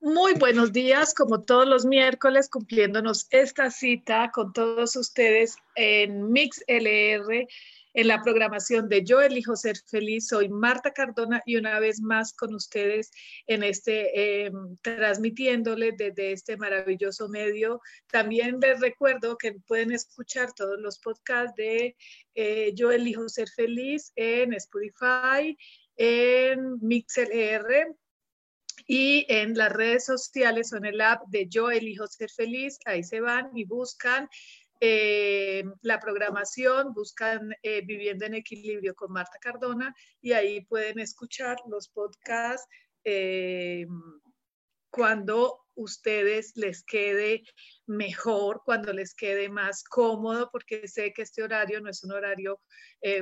Muy buenos días, como todos los miércoles, cumpliéndonos esta cita con todos ustedes en Mix LR, en la programación de Yo elijo ser feliz. Soy Marta Cardona y una vez más con ustedes en este, eh, transmitiéndole desde este maravilloso medio. También les recuerdo que pueden escuchar todos los podcasts de eh, Yo elijo ser feliz en Spotify, en MixLR y en las redes sociales son el app de Yo Elijo Ser Feliz, ahí se van y buscan eh, la programación, buscan eh, Viviendo en Equilibrio con Marta Cardona y ahí pueden escuchar los podcasts eh, cuando ustedes les quede mejor, cuando les quede más cómodo, porque sé que este horario no es un horario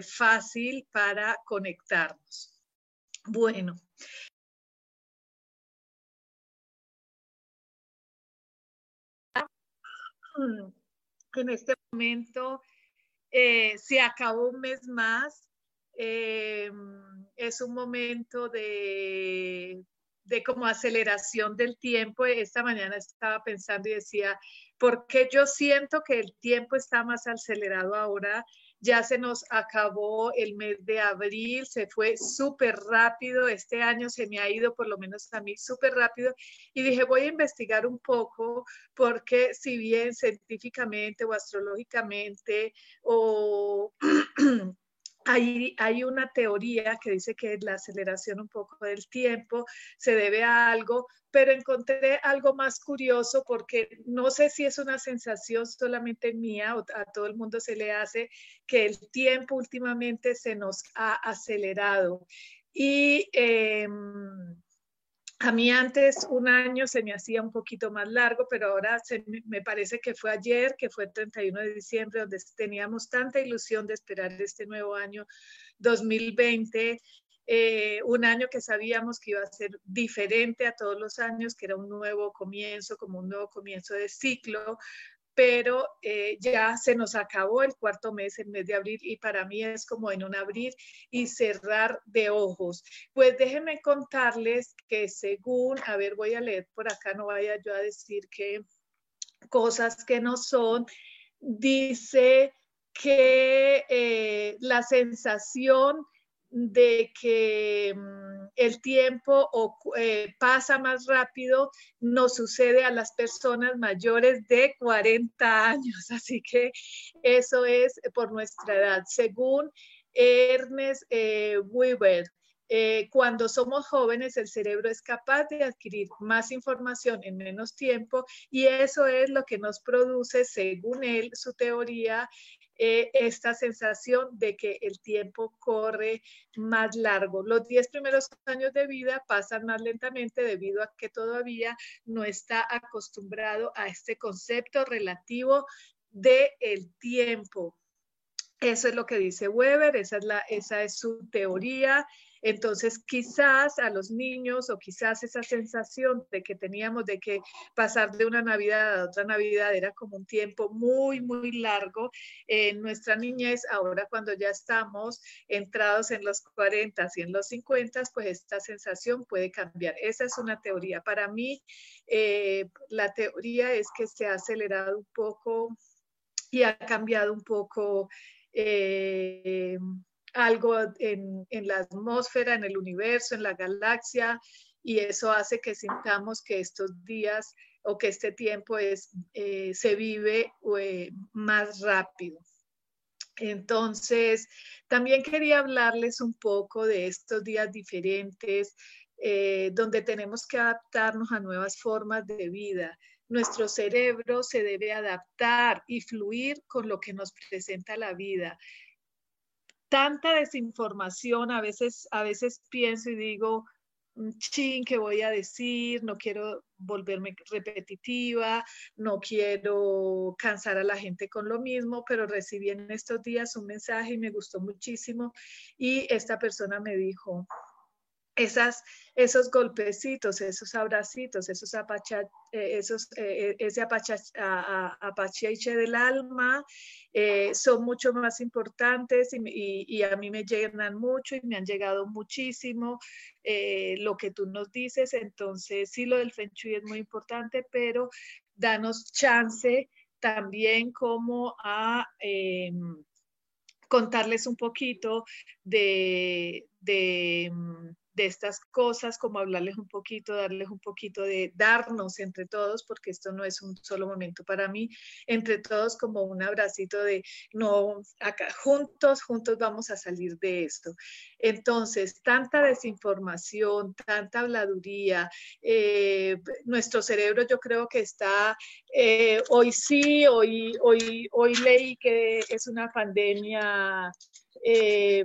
fácil para conectarnos. Bueno, en este momento eh, se acabó un mes más. Eh, es un momento de, de como aceleración del tiempo. Esta mañana estaba pensando y decía, ¿por qué yo siento que el tiempo está más acelerado ahora? ya se nos acabó el mes de abril, se fue súper rápido, este año se me ha ido por lo menos a mí súper rápido y dije voy a investigar un poco porque si bien científicamente o astrológicamente o Hay, hay, una teoría que dice que la aceleración un poco del tiempo se debe a algo, pero encontré algo más curioso porque no sé si es una sensación solamente mía o a todo el mundo se le hace que el tiempo últimamente se nos ha acelerado. Y em, a mí antes un año se me hacía un poquito más largo, pero ahora me parece que fue ayer, que fue el 31 de diciembre, donde teníamos tanta ilusión de esperar este nuevo año 2020, eh, un año que sabíamos que iba a ser diferente a todos los años, que era un nuevo comienzo, como un nuevo comienzo de ciclo, pero eh, ya se nos acabó el cuarto mes, el mes de abril, y para mí es como en un abrir y cerrar de ojos. Pues déjenme contarles que según, a ver, voy a leer por acá, no vaya yo a decir que cosas que no son, dice que eh, la sensación de que mm, el tiempo eh, pasa más rápido nos sucede a las personas mayores de 40 años. Así que eso es por nuestra edad. Según Ernest eh, Weber, eh, cuando somos jóvenes, el cerebro es capaz de adquirir más información en menos tiempo y eso es lo que nos produce, según él, su teoría, eh, esta sensación de que el tiempo corre más largo. Los 10 primeros años de vida pasan más lentamente debido a que todavía no está acostumbrado a este concepto relativo del el tiempo. Eso es lo que dice Weber, esa es, la, esa es su teoría. Entonces, quizás a los niños o quizás esa sensación de que teníamos de que pasar de una Navidad a otra Navidad era como un tiempo muy, muy largo. En nuestra niñez, ahora cuando ya estamos entrados en los 40 y en los 50, pues esta sensación puede cambiar. Esa es una teoría. Para mí, eh, la teoría es que se ha acelerado un poco y ha cambiado un poco. Eh, algo en, la atmósfera, en el universo, en la galaxia, y eso hace que sintamos que estos días o que este tiempo es, eh, se vive eh, más rápido. Entonces, también quería hablarles un poco de estos días diferentes, eh, donde tenemos que adaptarnos a nuevas formas de vida. Nuestro cerebro se debe adaptar y fluir con lo que nos presenta la vida tanta desinformación, a veces, a veces pienso y digo, chin, ¿qué voy a decir? No quiero volverme repetitiva, no quiero cansar a la gente con lo mismo, pero recibí en estos días un mensaje y me gustó muchísimo y esta persona me dijo, esas, esos golpecitos, esos abracitos, esos, apacha, eh, esos eh, eh, ese apachache del alma son mucho más importantes y, a mí me llenan mucho y me han llegado muchísimo lo que tú nos dices. Entonces, sí, lo del Feng Shui es muy importante, pero danos chance también como a em, contarles un poquito de, de de estas cosas, como hablarles un poquito, darles un poquito de darnos entre todos, porque esto no es un solo momento para mí, entre todos como un abracito de, no, acá juntos, juntos vamos a salir de esto. Entonces, tanta desinformación, tanta habladuría, eh, nuestro cerebro yo creo que está, eh, hoy sí, hoy, hoy, hoy leí que es una pandemia, eh,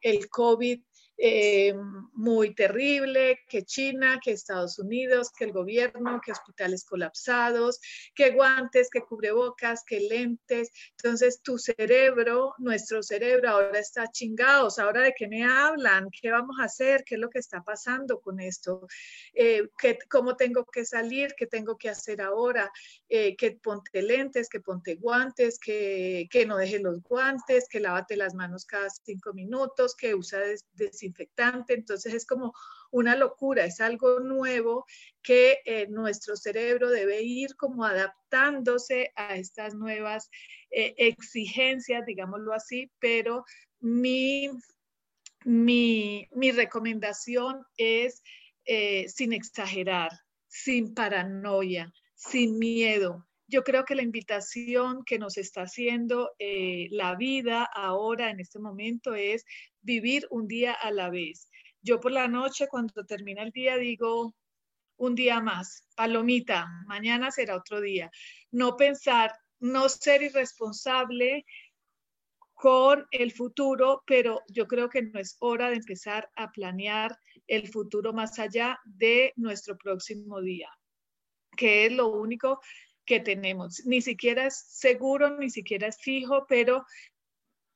el COVID eh, muy terrible, que China, que Estados Unidos, que el gobierno, que hospitales colapsados, que guantes, que cubrebocas, que lentes. Entonces tu cerebro, nuestro cerebro ahora está chingados, ahora de qué me hablan, qué vamos a hacer, qué es lo que está pasando con esto, eh, cómo tengo que salir, qué tengo que hacer ahora, eh, que ponte lentes, que ponte guantes, que, que no dejes los guantes, que lávate las manos cada cinco minutos, que usa desinfectante. Entonces es como una locura, es algo nuevo que eh, nuestro cerebro debe ir como adaptándose a estas nuevas eh, exigencias, digámoslo así, pero mi, mi, mi recomendación es eh, sin exagerar, sin paranoia, sin miedo, yo creo que la invitación que nos está haciendo la vida ahora, en este momento, es vivir un día a la vez. Yo por la noche, cuando termina el día, digo, un día más, palomita, mañana será otro día. No pensar, no ser irresponsable con el futuro, pero yo creo que no es hora de empezar a planear el futuro más allá de nuestro próximo día, que es lo único que tenemos. Ni siquiera es seguro, ni siquiera es fijo, pero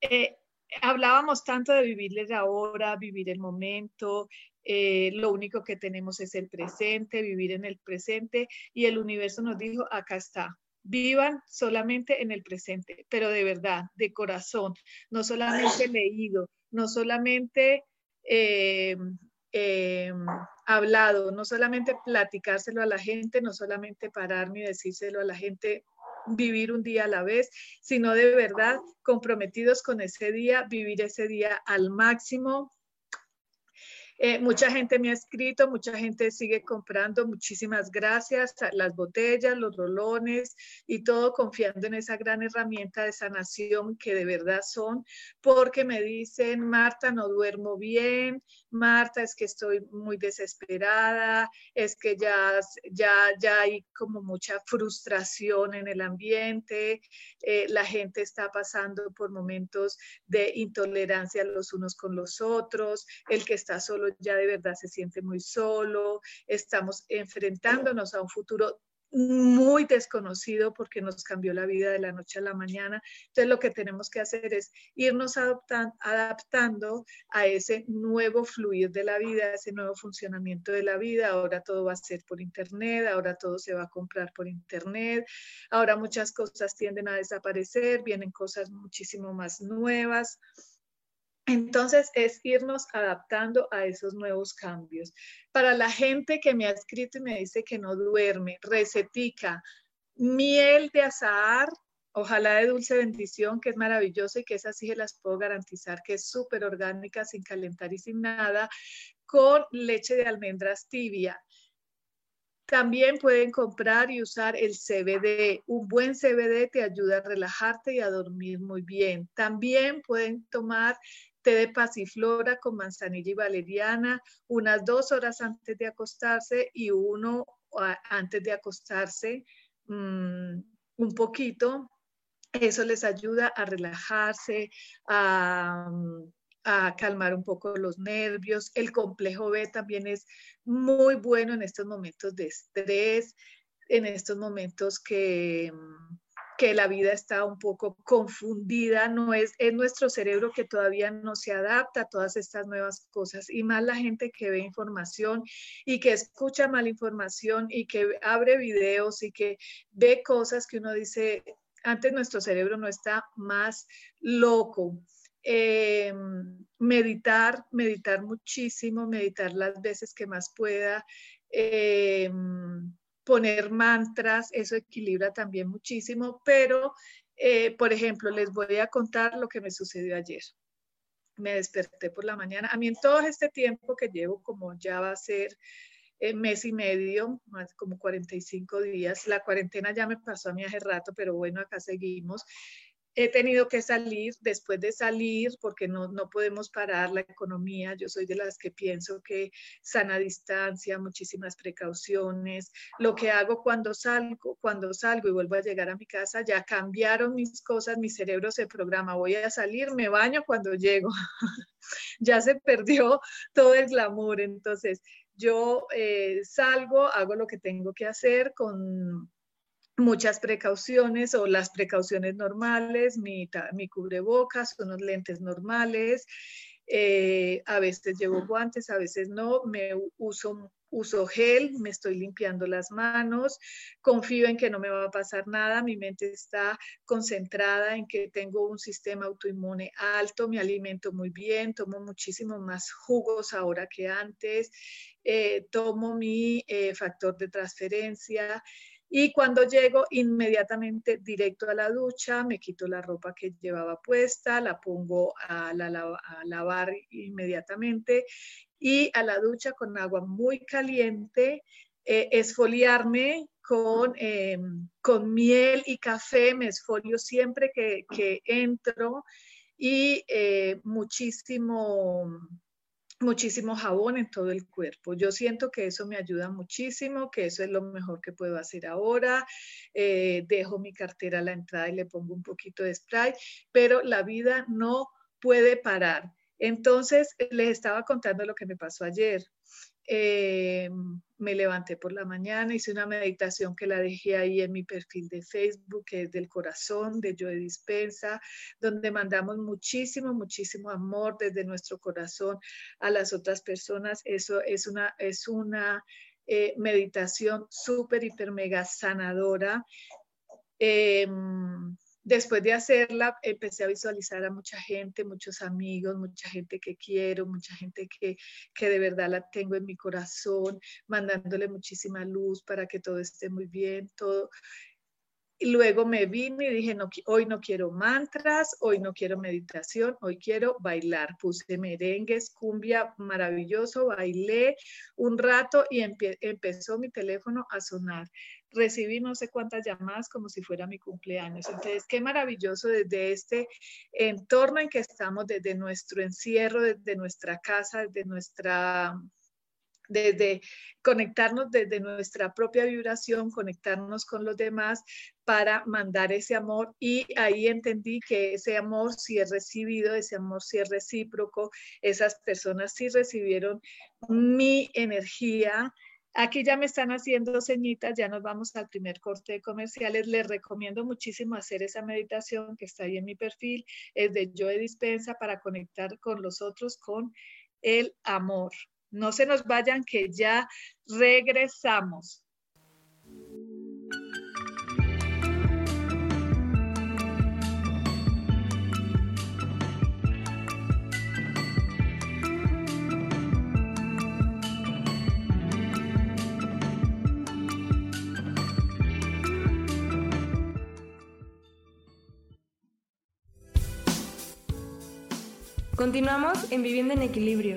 eh, hablábamos tanto de vivir ahora, vivir el momento, eh, lo único que tenemos es el presente, vivir en el presente y el universo nos dijo, acá está. Vivan solamente en el presente, pero de verdad, de corazón, no solamente leído, no solamente eh, Em, hablado, no solamente platicárselo a la gente, no solamente pararme y decírselo a la gente, vivir un día a la vez, sino de verdad comprometidos con ese día, vivir ese día al máximo, eh, mucha gente me ha escrito, mucha gente sigue comprando, muchísimas gracias, las botellas, los rolones y todo confiando en esa gran herramienta de sanación que de verdad son, porque me dicen, Marta, no duermo bien, Marta, es que estoy muy desesperada, es que ya, ya, ya hay como mucha frustración en el ambiente, eh, la gente está pasando por momentos de intolerancia los unos con los otros, el que está solo ya de verdad se siente muy solo, estamos enfrentándonos a un futuro muy desconocido porque nos cambió la vida de la noche a la mañana. Entonces lo que tenemos que hacer es irnos adaptando a ese nuevo fluir de la vida, ese nuevo funcionamiento de la vida. Ahora todo va a ser por internet, ahora todo se va a comprar por internet, ahora muchas cosas tienden a desaparecer, vienen cosas muchísimo más nuevas. Entonces es irnos adaptando a esos nuevos cambios. Para la gente que me ha escrito y me dice que no duerme, recetica, miel de azahar, ojalá de dulce bendición, que es maravillosa y que esa sí se las puedo garantizar que es súper orgánica, sin calentar y sin nada, con leche de almendras tibia. También pueden comprar y usar el CBD. Un buen CBD te ayuda a relajarte y a dormir muy bien. También pueden tomar de pasiflora con manzanilla y valeriana unas dos horas antes de acostarse y uno antes de acostarse mm, un poquito. Eso les ayuda a relajarse, a, a calmar un poco los nervios. El complejo B también es muy bueno en estos momentos de estrés, en estos momentos que, que la vida está un poco confundida, no es, es nuestro cerebro que todavía no se adapta a todas estas nuevas cosas y más la gente que ve información y que escucha mal información y que abre videos y que ve cosas que uno dice, antes nuestro cerebro no está más loco. Eh, meditar, meditar muchísimo, meditar las veces que más pueda, eh, poner mantras, eso equilibra también muchísimo, pero, eh, por ejemplo, les voy a contar lo que me sucedió ayer. Me desperté por la mañana. A mí en todo este tiempo que llevo, como ya va a ser mes y medio, más como 45 días, la cuarentena ya me pasó a mí hace rato, pero bueno, acá seguimos he tenido que salir después de salir porque no, no podemos parar la economía. Yo soy de las que pienso que sana distancia, muchísimas precauciones. Lo que hago cuando salgo, cuando salgo y vuelvo a llegar a mi casa, ya cambiaron mis cosas, mi cerebro se programa, voy a salir, me baño cuando llego. ya se perdió todo el glamour. Entonces, yo eh, salgo, hago lo que tengo que hacer con muchas precauciones o las precauciones normales, mi, mi cubrebocas, unos lentes normales, eh, a veces llevo guantes, a veces no, me uso, uso gel, me estoy limpiando las manos, confío en que no me va a pasar nada, mi mente está concentrada en que tengo un sistema autoinmune alto, me alimento muy bien, tomo muchísimo más jugos ahora que antes, eh, tomo mi eh, factor de transferencia. Y cuando llego, inmediatamente directo a la ducha, me quito la ropa que llevaba puesta, la pongo a, lavar inmediatamente y a la ducha con agua muy caliente, eh, esfoliarme con, em, con miel y café, me esfolio siempre que, que entro y eh, muchísimo muchísimo jabón en todo el cuerpo. Yo siento que eso me ayuda muchísimo, que eso es lo mejor que puedo hacer ahora. Eh, dejo mi cartera a la entrada y le pongo un poquito de spray, pero la vida no puede parar. Entonces, les estaba contando lo que me pasó ayer. Eh, me levanté por la mañana, hice una meditación que la dejé ahí en mi perfil de Facebook, que es del corazón de Joe Dispensa, donde mandamos muchísimo, muchísimo amor desde nuestro corazón a las otras personas. Eso es una, es una eh, meditación súper, hiper, mega sanadora. Em, Después de hacerla, empecé a visualizar a mucha gente, muchos amigos, mucha gente que quiero, mucha gente que, que de verdad la tengo en mi corazón, mandándole muchísima luz para que todo esté muy bien, todo. Y luego me vine y dije, no, hoy no quiero mantras, hoy no quiero meditación, hoy quiero bailar. Puse merengues, cumbia, maravilloso, bailé un rato y empezó mi teléfono a sonar recibí no sé cuántas llamadas como si fuera mi cumpleaños. Entonces, qué maravilloso desde este entorno en que estamos, desde nuestro encierro, desde nuestra casa, desde nuestra desde conectarnos desde nuestra propia vibración, conectarnos con los demás para mandar ese amor y ahí entendí que ese amor sí es recibido, ese amor sí es recíproco, esas personas sí recibieron mi energía, Aquí ya me están haciendo ceñitas, ya nos vamos al primer corte de comerciales. Les recomiendo muchísimo hacer esa meditación que está ahí en mi perfil, es de Joe Dispensa para conectar con los otros con el amor. No se nos vayan que ya regresamos. Continuamos en Vivienda en Equilibrio.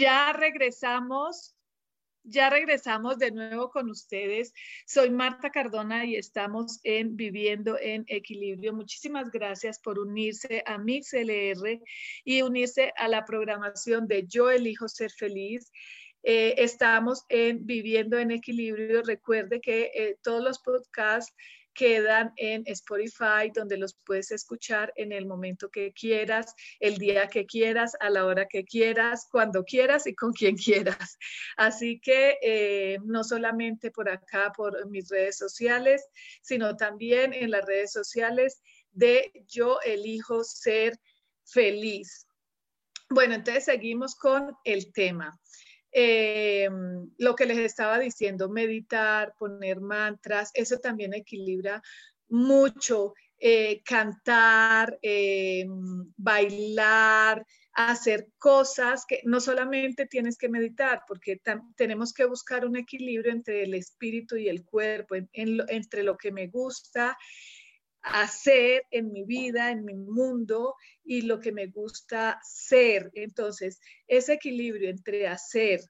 Ya regresamos, ya regresamos de nuevo con ustedes. Soy Marta Cardona y estamos en Viviendo en Equilibrio. Muchísimas gracias por unirse a MixLR y unirse a la programación de Yo elijo ser feliz. Eh, estamos en Viviendo en Equilibrio. Recuerde que eh, todos los podcasts quedan en Spotify, donde los puedes escuchar en el momento que quieras, el día que quieras, a la hora que quieras, cuando quieras y con quien quieras. Así que eh, no solamente por acá, por mis redes sociales, sino también en las redes sociales de Yo elijo ser feliz. Bueno, entonces seguimos con el tema. Eh, lo que les estaba diciendo, meditar, poner mantras, eso también equilibra mucho. Eh, cantar, eh, bailar, hacer cosas que no solamente tienes que meditar, porque tenemos que buscar un equilibrio entre el espíritu y el cuerpo, entre lo que me gusta hacer en mi vida, en mi mundo y lo que me gusta ser. Entonces, ese equilibrio entre hacer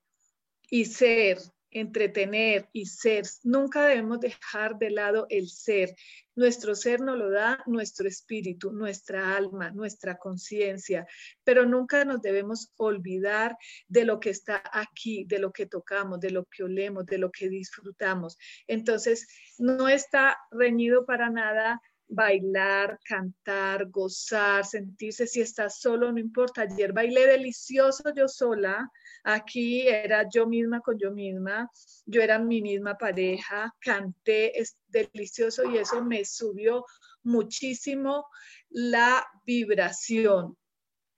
y ser, entretener y ser, nunca debemos dejar de lado el ser. Nuestro ser nos lo da nuestro espíritu, nuestra alma, nuestra conciencia, pero nunca nos debemos olvidar de lo que está aquí, de lo que tocamos, de lo que olemos, de lo que disfrutamos. Entonces, no está reñido para nada bailar, cantar, gozar, sentirse, si estás solo, no importa. Ayer bailé delicioso yo sola, aquí era yo misma con yo misma, yo era mi misma pareja, canté, es delicioso y eso me subió muchísimo la vibración.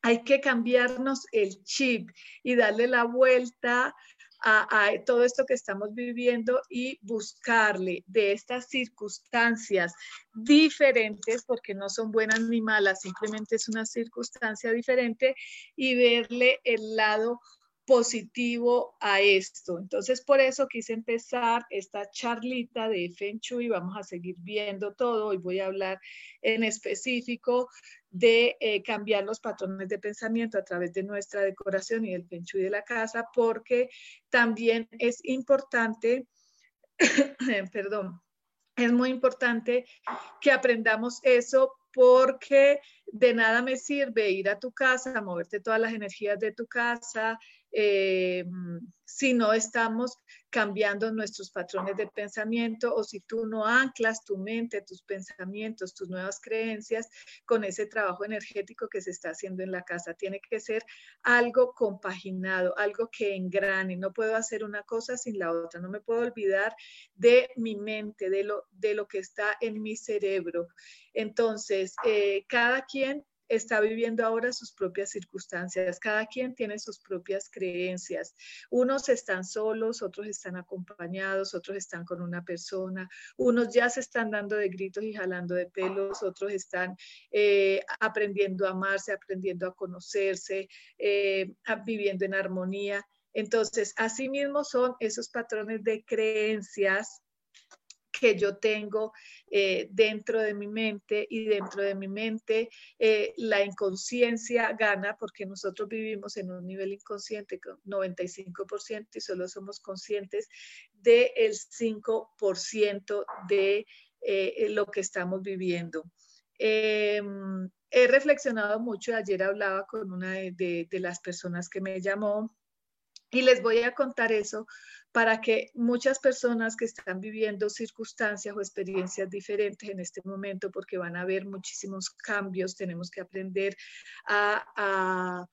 Hay que cambiarnos el chip y darle la vuelta a, todo esto que estamos viviendo y buscarle de estas circunstancias diferentes, porque no son buenas ni malas, simplemente es una circunstancia diferente y verle el lado positivo a esto. Entonces, por eso quise empezar esta charlita de Feng Shui. Vamos a seguir viendo todo. y voy a hablar en específico de eh, cambiar los patrones de pensamiento a través de nuestra decoración y del Feng Shui de la casa, porque también es importante, perdón, es muy importante que aprendamos eso porque de nada me sirve ir a tu casa, moverte todas las energías de tu casa, eh, si no estamos cambiando nuestros patrones de pensamiento o si tú no anclas tu mente, tus pensamientos, tus nuevas creencias con ese trabajo energético que se está haciendo en la casa. Tiene que ser algo compaginado, algo que engrane. No puedo hacer una cosa sin la otra. No me puedo olvidar de mi mente, de lo, de lo que está en mi cerebro. Entonces, eh, cada quien está viviendo ahora sus propias circunstancias. Cada quien tiene sus propias creencias. Unos están solos, otros están acompañados, otros están con una persona, unos ya se están dando de gritos y jalando de pelos, otros están eh, aprendiendo a amarse, aprendiendo a conocerse, eh, viviendo en armonía. Entonces, asimismo son esos patrones de creencias que yo tengo eh, dentro de mi mente y dentro de mi mente eh, la inconsciencia gana porque nosotros vivimos en un nivel inconsciente con 95% y solo somos conscientes del 5% de eh, lo que estamos viviendo. Em, he reflexionado mucho, ayer hablaba con una de las personas que me llamó y les voy a contar eso para que muchas personas que están viviendo circunstancias o experiencias diferentes en este momento, porque van a haber muchísimos cambios, tenemos que aprender a,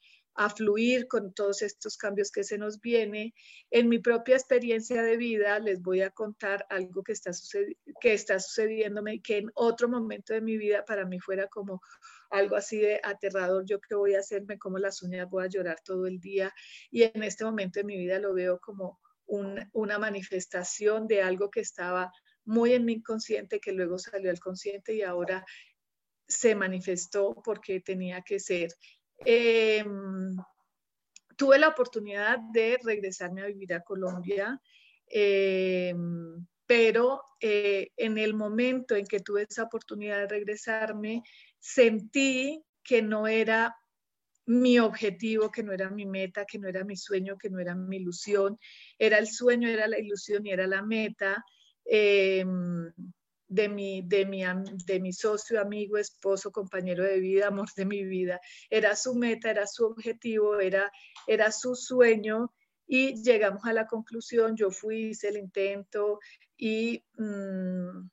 fluir con todos estos cambios que se nos viene. En mi propia experiencia de vida les voy a contar algo que está, que está sucediéndome que en otro momento de mi vida para mí fuera como algo así de aterrador, yo qué voy a hacerme como las uñas, voy a llorar todo el día y en este momento de mi vida lo veo como una manifestación de algo que estaba muy en mi inconsciente, que luego salió al consciente y ahora se manifestó porque tenía que ser. Em, tuve la oportunidad de regresarme a vivir a Colombia, em, pero eh, en el momento en que tuve esa oportunidad de regresarme, sentí que no era mi objetivo, que no era mi meta, que no era mi sueño, que no era mi ilusión, era el sueño, era la ilusión y era la meta em, de, mi, de, mi, de mi socio, amigo, esposo, compañero de vida, amor de mi vida. Era su meta, era su objetivo, era, era su sueño y llegamos a la conclusión, yo fui, hice el intento y... Mm,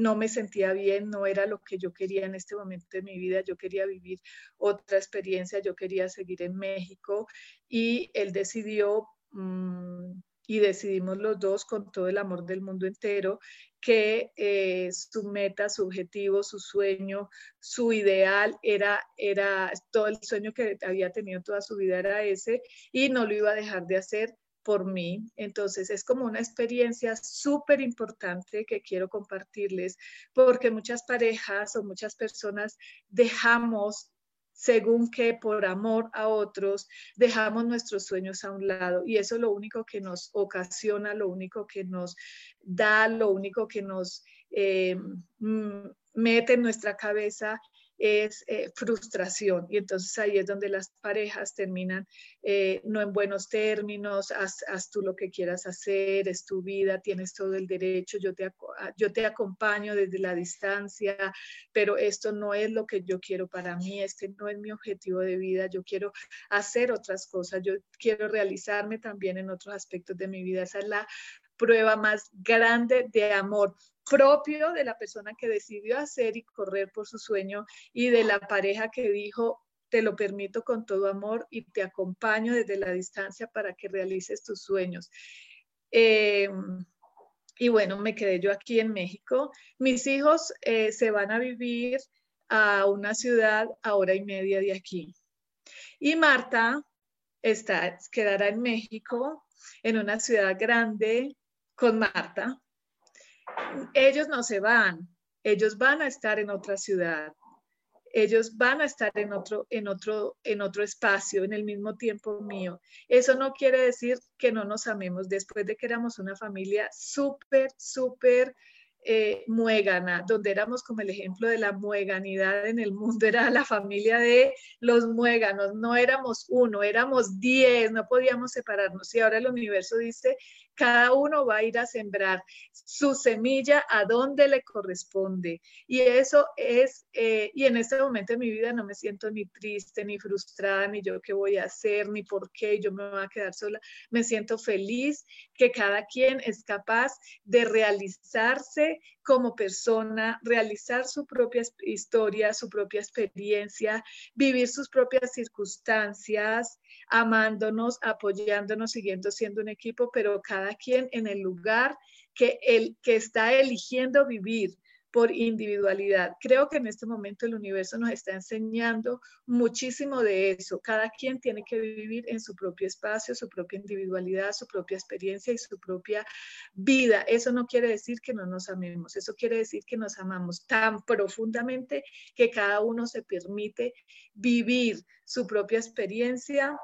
no me sentía bien, no era lo que yo quería en este momento de mi vida, yo quería vivir otra experiencia, yo quería seguir en México y él decidió mm, y decidimos los dos con todo el amor del mundo entero que eh, su meta, su objetivo, su sueño, su ideal era, era todo el sueño que había tenido toda su vida era ese y no lo iba a dejar de hacer por mí. Entonces es como una experiencia súper importante que quiero compartirles porque muchas parejas o muchas personas dejamos según que por amor a otros dejamos nuestros sueños a un lado y eso es lo único que nos ocasiona, lo único que nos da, lo único que nos eh, mm, mete en nuestra cabeza es eh, frustración. Y entonces ahí es donde las parejas terminan eh, no en buenos términos, haz, tú lo que quieras hacer, es tu vida, tienes todo el derecho, yo te, ah, yo te acompaño desde la distancia, pero esto no es lo que yo quiero para mí, este no es mi objetivo de vida, yo quiero hacer otras cosas, yo quiero realizarme también en otros aspectos de mi vida, esa es la prueba más grande de amor propio de la persona que decidió hacer y correr por su sueño y de la pareja que dijo, te lo permito con todo amor y te acompaño desde la distancia para que realices tus sueños. Em, y bueno, me quedé yo aquí en México. Mis hijos eh, se van a vivir a una ciudad a hora y media de aquí. Y Marta está, quedará en México, en una ciudad grande, con Marta, ellos no se van, ellos van a estar en otra ciudad, ellos van a estar en otro, en otro, en otro espacio, en el mismo tiempo mío. Eso no quiere decir que no nos amemos después de que éramos una familia súper, súper eh, muégana, donde éramos como el ejemplo de la mueganidad en el mundo, era la familia de los muéganos, no éramos uno, éramos diez, no podíamos separarnos. Y ahora el universo dice cada uno va a ir a sembrar su semilla a donde le corresponde. Y eso es, eh, y en este momento de mi vida no me siento ni triste, ni frustrada, ni yo qué voy a hacer, ni por qué yo me voy a quedar sola. Me siento feliz que cada quien es capaz de realizarse como persona, realizar su propia historia, su propia experiencia, vivir sus propias circunstancias, amándonos, apoyándonos, siguiendo siendo un equipo, pero cada quien en el lugar que, el, que está eligiendo vivir por individualidad. Creo que en este momento el universo nos está enseñando muchísimo de eso. Cada quien tiene que vivir en su propio espacio, su propia individualidad, su propia experiencia y su propia vida. Eso no quiere decir que no nos amemos, eso quiere decir que nos amamos tan profundamente que cada uno se permite vivir su propia experiencia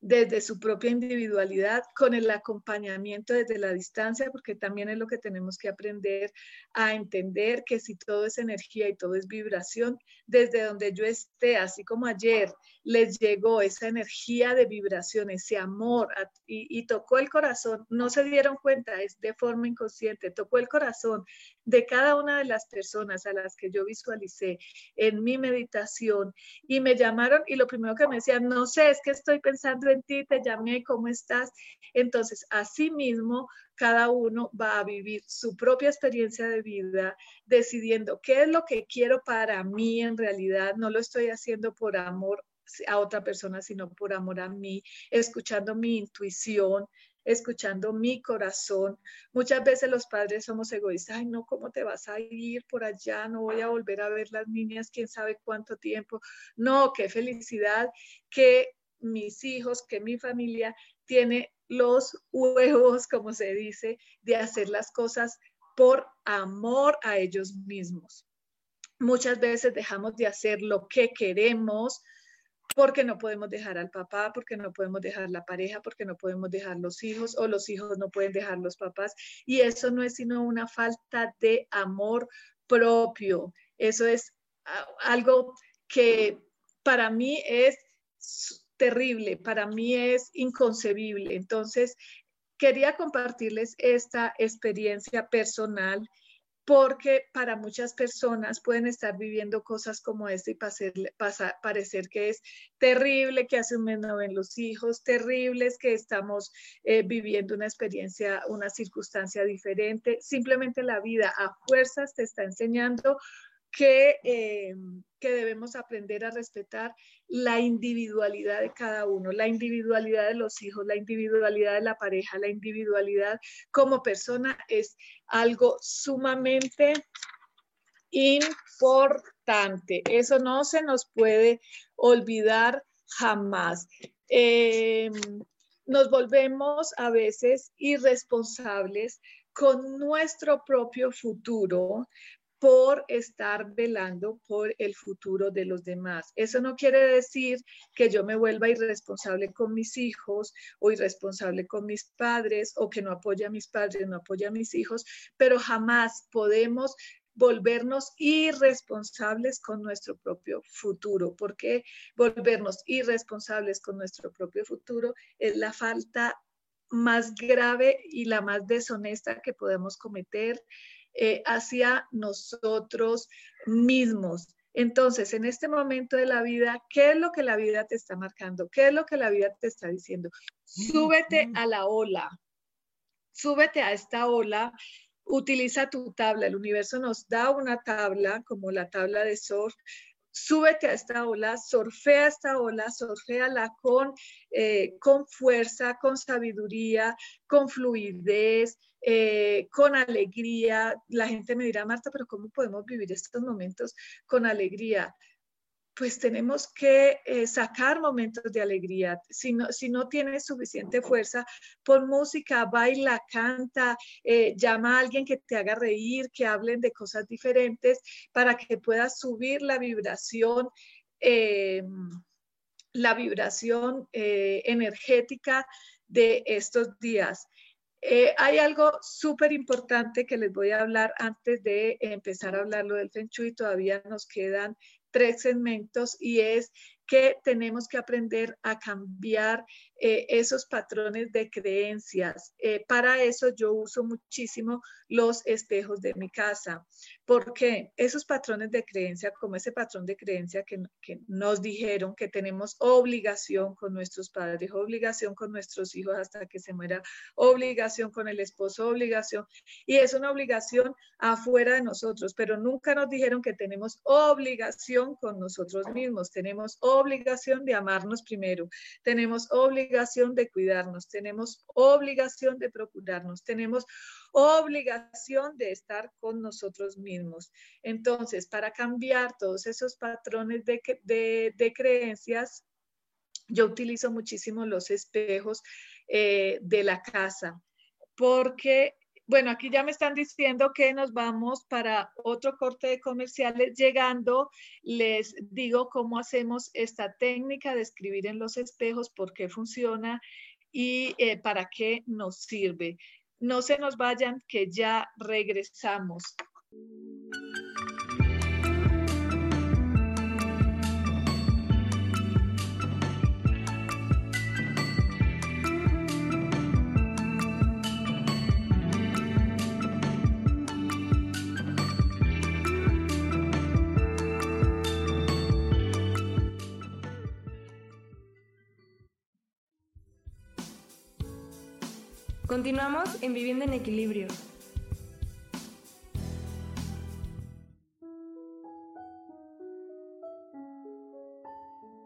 desde su propia individualidad, con el acompañamiento desde la distancia, porque también es lo que tenemos que aprender a entender que si todo es energía y todo es vibración, desde donde yo esté, así como ayer les llegó esa energía de vibración, ese amor y, tocó el corazón, no se dieron cuenta, es de forma inconsciente, tocó el corazón de cada una de las personas a las que yo visualicé en mi meditación y me llamaron y lo primero que me decían, no sé, es que estoy pensando en ti, te llamé, ¿cómo estás? Entonces, así mismo, cada uno va a vivir su propia experiencia de vida, decidiendo qué es lo que quiero para mí en realidad. No lo estoy haciendo por amor a otra persona, sino por amor a mí, escuchando mi intuición, escuchando mi corazón. Muchas veces los padres somos egoístas, ay, no, ¿cómo te vas a ir por allá? No voy a volver a ver las niñas, quién sabe cuánto tiempo. No, qué felicidad que mis hijos, que mi familia tiene los huevos, como se dice, de hacer las cosas por amor a ellos mismos. Muchas veces dejamos de hacer lo que queremos porque no podemos dejar al papá, porque no podemos dejar la pareja, porque no podemos dejar los hijos o los hijos no pueden dejar los papás. Y eso no es sino una falta de amor propio. Eso es ah, algo que para mí es terrible, para mí es inconcebible. Entonces, quería compartirles esta experiencia personal porque para muchas personas pueden estar viviendo cosas como esta y parecer que es terrible, que hace un mes no los hijos, terribles, que estamos eh, viviendo una experiencia, una circunstancia diferente. Simplemente la vida a fuerzas te está enseñando que, eh, que debemos aprender a respetar la individualidad de cada uno, la individualidad de los hijos, la individualidad de la pareja, la individualidad como persona es algo sumamente importante. Eso no se nos puede olvidar jamás. Em, nos volvemos a veces irresponsables con nuestro propio futuro por estar velando por el futuro de los demás. Eso no quiere decir que yo me vuelva irresponsable con mis hijos o irresponsable con mis padres o que no apoye a mis padres, no apoye a mis hijos, pero jamás podemos volvernos irresponsables con nuestro propio futuro. porque volvernos irresponsables con nuestro propio futuro? Es la falta más grave y la más deshonesta que podemos cometer eh, hacia nosotros mismos. Entonces, en este momento de la vida, ¿qué es lo que la vida te está marcando? ¿Qué es lo que la vida te está diciendo? Súbete a la ola, súbete a esta ola, utiliza tu tabla. El universo nos da una tabla, como la tabla de surf, súbete a esta ola, surfea esta ola, surfeala con, eh, con fuerza, con sabiduría, con fluidez, eh, con alegría. La gente me dirá, Marta, pero ¿cómo podemos vivir estos momentos con alegría? pues tenemos que eh, sacar momentos de alegría. Si no, si no tienes suficiente fuerza, pon música, baila, canta, eh, llama a alguien que te haga reír, que hablen de cosas diferentes para que puedas subir la vibración. La vibración energética de estos días. Hay algo súper importante que les voy a hablar antes de empezar a hablarlo del Feng Shui. Todavía nos quedan tres segmentos y es que tenemos que aprender a cambiar eh, esos patrones de creencias. Eh, para eso yo uso muchísimo los espejos de mi casa, porque esos patrones de creencia, como ese patrón de creencia que, que nos dijeron que tenemos obligación con nuestros padres, obligación con nuestros hijos hasta que se muera, obligación con el esposo, obligación, y es una obligación afuera de nosotros, pero nunca nos dijeron que tenemos obligación con nosotros mismos, tenemos obligación de amarnos primero, tenemos obligación obligación de cuidarnos, tenemos obligación de procurarnos, tenemos obligación de estar con nosotros mismos. Entonces, para cambiar todos esos patrones de, de, creencias, yo utilizo muchísimo los espejos eh, de la casa, porque bueno, aquí ya me están diciendo que nos vamos para otro corte de comerciales. Llegando, les digo cómo hacemos esta técnica de escribir en los espejos, por qué funciona y eh, para qué nos sirve. No se nos vayan, que ya regresamos. Continuamos en Vivienda en Equilibrio.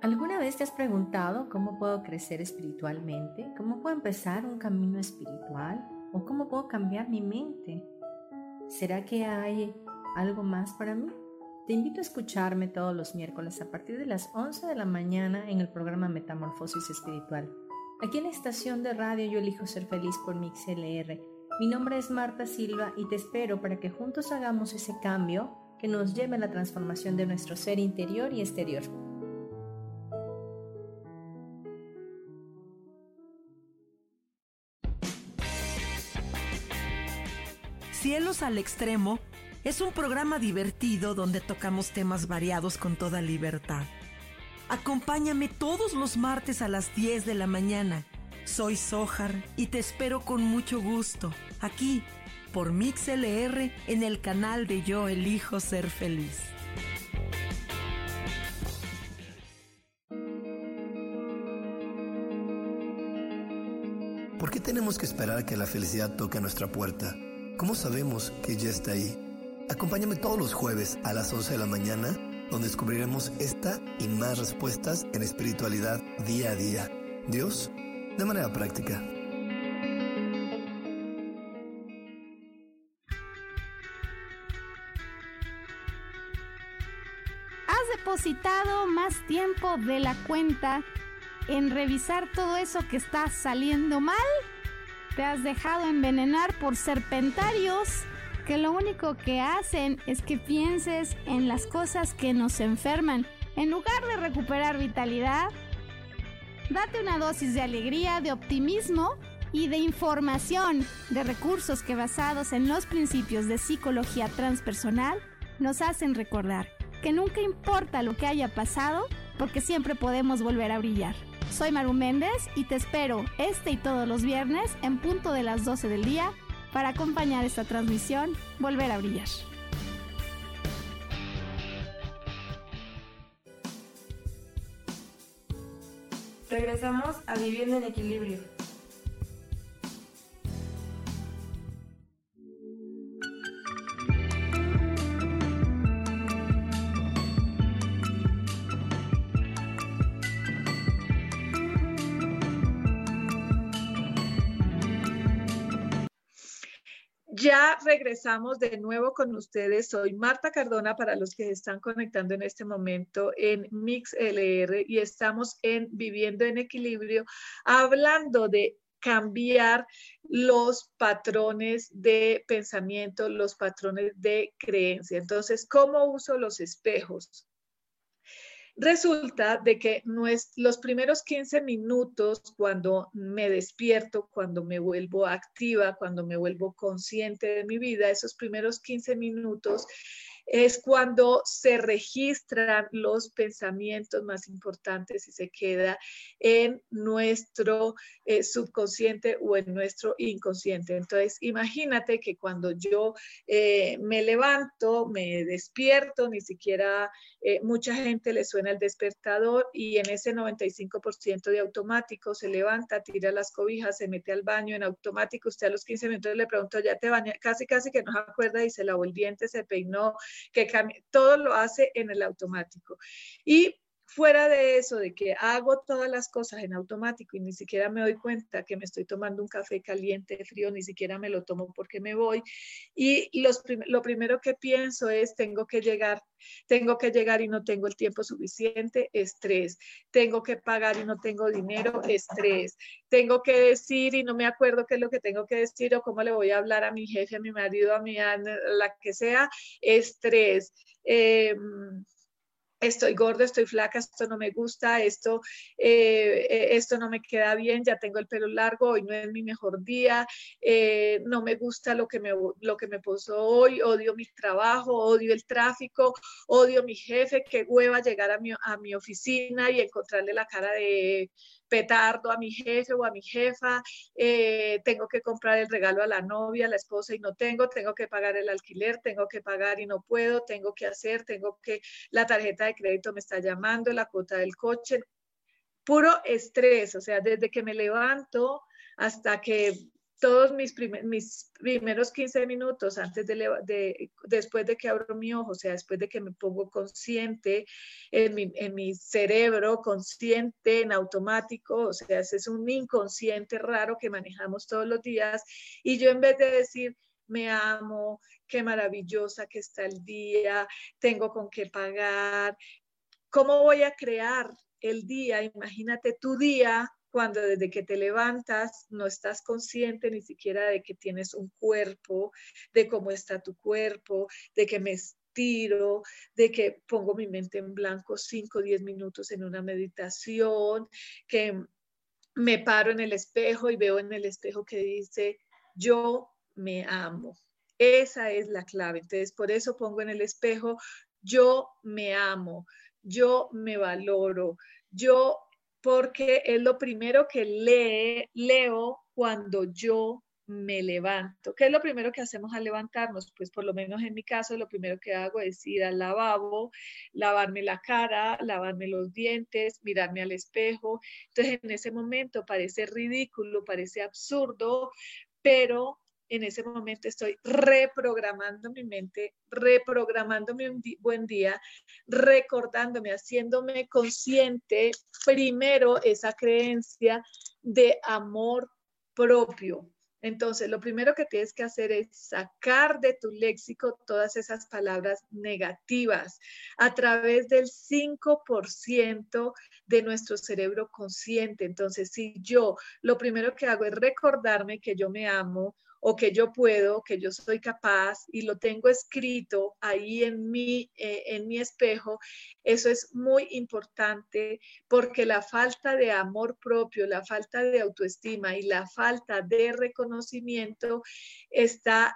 ¿Alguna vez te has preguntado cómo puedo crecer espiritualmente? ¿Cómo puedo empezar un camino espiritual? ¿O cómo puedo cambiar mi mente? ¿Será que hay algo más para mí? Te invito a escucharme todos los miércoles a partir de las 11 de la mañana en el programa Metamorfosis Espiritual Aquí en la estación de radio yo elijo ser feliz por mi XLR. Mi nombre es Marta Silva y te espero para que juntos hagamos ese cambio que nos lleve a la transformación de nuestro ser interior y exterior. Cielos al Extremo es un programa divertido donde tocamos temas variados con toda libertad. Acompáñame todos los martes a las 10 de la mañana. Soy Sojar y te espero con mucho gusto, aquí, por MixLR, en el canal de Yo Elijo Ser Feliz. ¿Por qué tenemos que esperar que la felicidad toque a nuestra puerta? ¿Cómo sabemos que ya está ahí? Acompáñame todos los jueves a las 11 de la mañana donde descubriremos esta y más respuestas en espiritualidad día a día. Dios, de manera práctica. ¿Has depositado más tiempo de la cuenta en revisar todo eso que está saliendo mal? ¿Te has dejado envenenar por serpentarios? Que lo único que hacen es que pienses en las cosas que nos enferman. En lugar de recuperar vitalidad, date una dosis de alegría, de optimismo y de información, de recursos que basados en los principios de psicología transpersonal nos hacen recordar que nunca importa lo que haya pasado, porque siempre podemos volver a brillar. Soy Maru Méndez y te espero este y todos los viernes en punto de las 12 del día para acompañar esta transmisión, volver a brillar. Regresamos a Viviendo en Equilibrio. Ya regresamos de nuevo con ustedes. Soy Marta Cardona para los que están conectando en este momento en MixLR y estamos en Viviendo en Equilibrio hablando de cambiar los patrones de pensamiento, los patrones de creencia. Entonces, ¿cómo uso los espejos? Resulta de que los primeros 15 minutos, cuando me despierto, cuando me vuelvo activa, cuando me vuelvo consciente de mi vida, esos primeros 15 minutos es cuando se registran los pensamientos más importantes y se queda en nuestro eh, subconsciente o en nuestro inconsciente. Entonces, imagínate que cuando yo eh, me levanto, me despierto, ni siquiera eh, mucha gente le suena el despertador y en ese 95% de automático se levanta, tira las cobijas, se mete al baño en automático. Usted a los 15 minutos le pregunto, ¿ya te baña? Casi, casi que no se acuerda y se lavó el diente, se peinó, que todo lo hace en el automático. Y fuera de eso, de que hago todas las cosas en automático y ni siquiera me doy cuenta que me estoy tomando un café caliente, frío, ni siquiera me lo tomo porque me voy. Y lo primero que pienso es, tengo que llegar, tengo que llegar y no tengo el tiempo suficiente, estrés. Tengo que pagar y no tengo dinero, estrés. Tengo que decir y no me acuerdo qué es lo que tengo que decir o cómo le voy a hablar a mi jefe, a mi marido, a mi, a la que sea, estrés. Eh, estoy gorda, estoy flaca, esto no me gusta, esto, eh, eh, esto no me queda bien, ya tengo el pelo largo, hoy no es mi mejor día, eh, no me gusta lo que me, lo que me puso hoy, odio mi trabajo, odio el tráfico, odio mi jefe, qué hueva llegar a mi, a mi oficina y encontrarle la cara de petardo a mi jefe o a mi jefa, eh, tengo que comprar el regalo a la novia, a la esposa y no tengo, tengo que pagar el alquiler, tengo que pagar y no puedo, tengo que hacer, tengo que, la tarjeta de crédito me está llamando, la cuota del coche, puro estrés, o sea, desde que me levanto hasta que todos mis, primeros 15 minutos antes de, después de que abro mi ojo, o sea, después de que me pongo consciente en mi, en mi cerebro, consciente en automático, o sea, ese es un inconsciente raro que manejamos todos los días, y yo en vez de decir, me amo, qué maravillosa que está el día, tengo con qué pagar, ¿cómo voy a crear el día? Imagínate tu día cuando desde que te levantas no estás consciente ni siquiera de que tienes un cuerpo, de cómo está tu cuerpo, de que me estiro, de que pongo mi mente en blanco 5 o 10 minutos en una meditación, que me paro en el espejo y veo en el espejo que dice, yo me amo. Esa es la clave. Entonces, por eso pongo en el espejo, yo me amo, yo me valoro, yo porque es lo primero que leo cuando yo me levanto. ¿Qué es lo primero que hacemos al levantarnos? Pues por lo menos en mi caso, lo primero que hago es ir al lavabo, lavarme la cara, lavarme los dientes, mirarme al espejo. Entonces en ese momento parece ridículo, parece absurdo, pero en ese momento estoy reprogramando mi mente, reprogramándome un buen día, recordándome, haciéndome consciente primero esa creencia de amor propio. Entonces, lo primero que tienes que hacer es sacar de tu léxico todas esas palabras negativas a través del 5% de nuestro cerebro consciente. Entonces, si yo lo primero que hago es recordarme que yo me amo, o que yo puedo, que yo soy capaz y lo tengo escrito ahí en mi, eh, en mi espejo, eso es muy importante porque la falta de amor propio, la falta de autoestima y la falta de reconocimiento está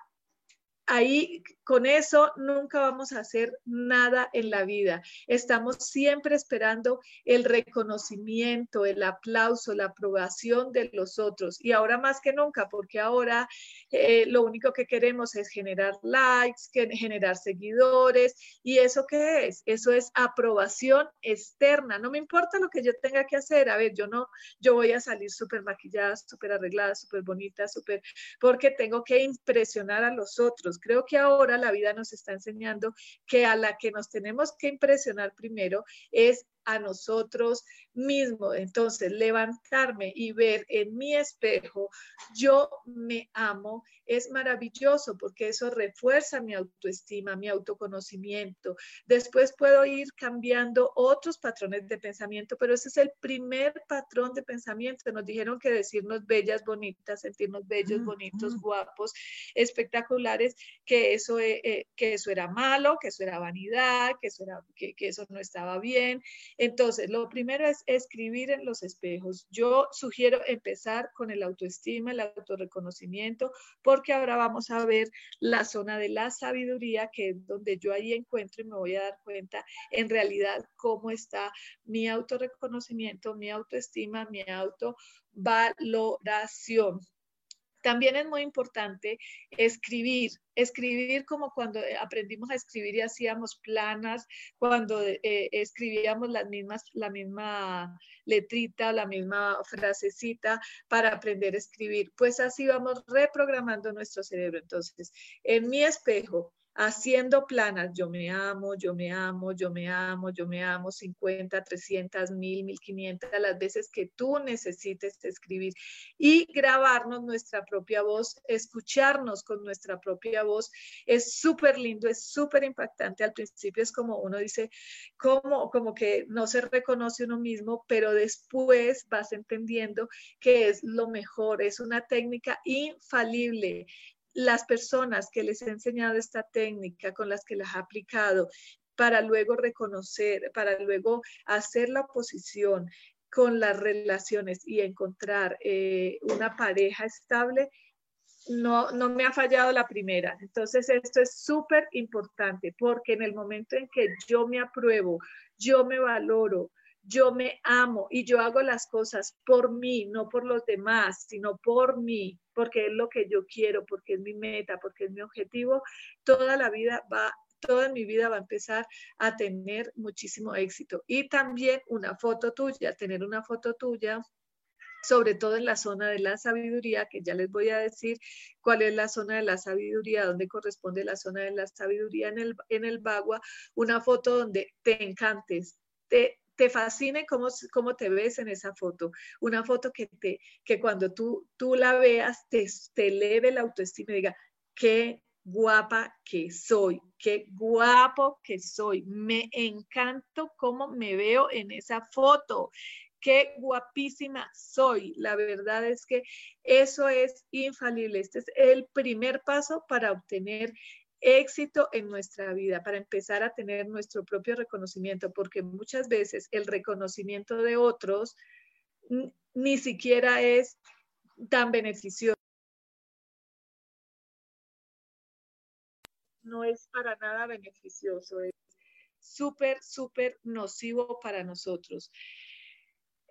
ahí con eso nunca vamos a hacer nada en la vida. Estamos siempre esperando el reconocimiento, el aplauso, la aprobación de los otros. Y ahora más que nunca, porque ahora eh, lo único que queremos es generar likes, generar seguidores. ¿Y eso qué es? Eso es aprobación externa. No me importa lo que yo tenga que hacer. A ver, yo no, yo voy a salir súper maquillada, súper arreglada, súper bonita, súper, porque tengo que impresionar a los otros. Creo que ahora la vida nos está enseñando que a la que nos tenemos que impresionar primero es a nosotros mismos. Entonces, levantarme y ver en mi espejo, yo me amo, es maravilloso porque eso refuerza mi autoestima, mi autoconocimiento. Después puedo ir cambiando otros patrones de pensamiento, pero ese es el primer patrón de pensamiento. Nos dijeron que decirnos bellas, bonitas, sentirnos bellos, bonitos, guapos, espectaculares, que eso, eh, eh, que eso era malo, que eso era vanidad, que eso, era, que, que eso no estaba bien Entonces, lo primero es escribir en los espejos. Yo sugiero empezar con el autoestima, el autorreconocimiento, porque ahora vamos a ver la zona de la sabiduría, que es donde yo ahí encuentro y me voy a dar cuenta en realidad cómo está mi autorreconocimiento, mi autoestima, mi autovaloración. También es muy importante escribir, escribir como cuando aprendimos a escribir y hacíamos planas, cuando eh, escribíamos las mismas, la misma letrita, la misma frasecita para aprender a escribir. Pues así vamos reprogramando nuestro cerebro. Entonces, en mi espejo, haciendo planas, yo me amo, yo me amo, yo me amo, yo me amo, 50, 300, 1000, 1500, las veces que tú necesites escribir y grabarnos nuestra propia voz, escucharnos con nuestra propia voz. Es súper lindo, es súper impactante. Al principio es como uno dice, como, como que no se reconoce uno mismo, pero después vas entendiendo que es lo mejor, es una técnica infalible las personas que les he enseñado esta técnica, con las que las he aplicado, para luego reconocer, para luego hacer la oposición con las relaciones y encontrar eh, una pareja estable, no, no me ha fallado la primera. Entonces, esto es súper importante porque en el momento en que yo me apruebo, yo me valoro, yo me amo y yo hago las cosas por mí, no por los demás, sino por mí, porque es lo que yo quiero, porque es mi meta, porque es mi objetivo, toda la vida va toda mi vida va a empezar a tener muchísimo éxito. Y también una foto tuya, tener una foto tuya sobre todo en la zona de la sabiduría, que ya les voy a decir cuál es la zona de la sabiduría, dónde corresponde la zona de la sabiduría en el, en el Bagua, una foto donde te encantes, te, te fascine cómo, cómo te ves en esa foto. Una foto que, te, que cuando tú, tú la veas te, te eleve la autoestima y diga, qué guapa que soy, qué guapo que soy. Me encanto cómo me veo en esa foto. Qué guapísima soy. La verdad es que eso es infalible. Este es el primer paso para obtener éxito en nuestra vida, para empezar a tener nuestro propio reconocimiento, porque muchas veces el reconocimiento de otros ni siquiera es tan beneficioso. No es para nada beneficioso, es súper, súper nocivo para nosotros.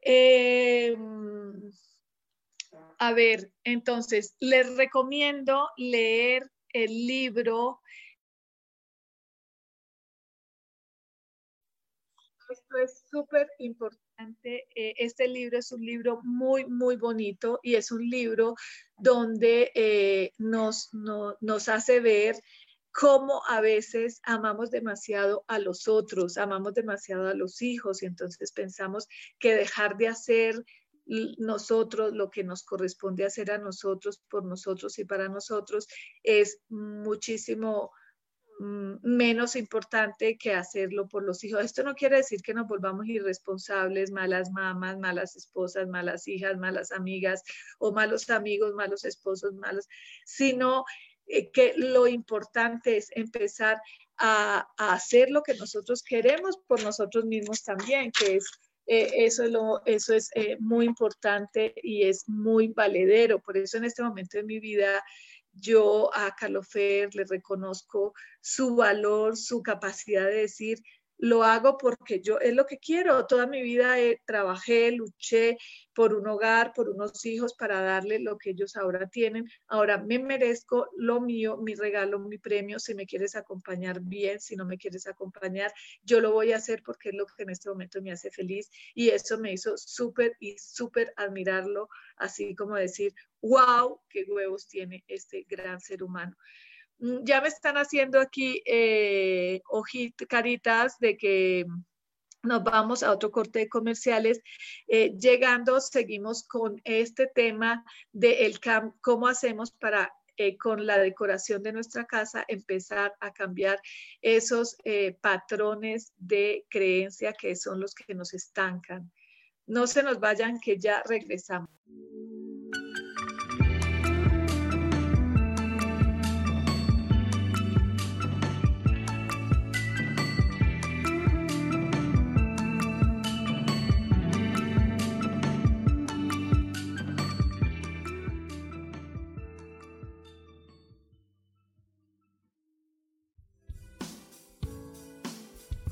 Em, a ver, entonces, les recomiendo leer el libro. Esto es súper importante. Eh, este libro es un libro muy, muy bonito y es un libro donde eh, nos, nos hace ver cómo a veces amamos demasiado a los otros, amamos demasiado a los hijos y entonces pensamos que dejar de hacer nosotros, lo que nos corresponde hacer a nosotros, por nosotros y para nosotros, es muchísimo mm, menos importante que hacerlo por los hijos. Esto no quiere decir que nos volvamos irresponsables, malas mamás, malas esposas, malas hijas, malas amigas o malos amigos, malos esposos, malos, sino eh, que lo importante es empezar a, a hacer lo que nosotros queremos por nosotros mismos también, que es eh, eso es, lo, eso es eh, muy importante y es muy valedero. Por eso en este momento de mi vida yo a Calofer le reconozco su valor, su capacidad de decir, lo hago porque yo es lo que quiero. Toda mi vida eh, trabajé, luché por un hogar, por unos hijos, para darle lo que ellos ahora tienen. Ahora me merezco lo mío, mi regalo, mi premio. Si me quieres acompañar bien, si no me quieres acompañar, yo lo voy a hacer porque es lo que en este momento me hace feliz. Y eso me hizo súper y súper admirarlo, así como decir, wow, qué huevos tiene este gran ser humano. Mm, ya me están haciendo aquí eh, caritas de que nos vamos a otro corte de comerciales. Eh, llegando, seguimos con este tema de el cómo hacemos para eh, con la decoración de nuestra casa empezar a cambiar esos eh, patrones de creencia que son los que nos estancan. No se nos vayan, que ya regresamos.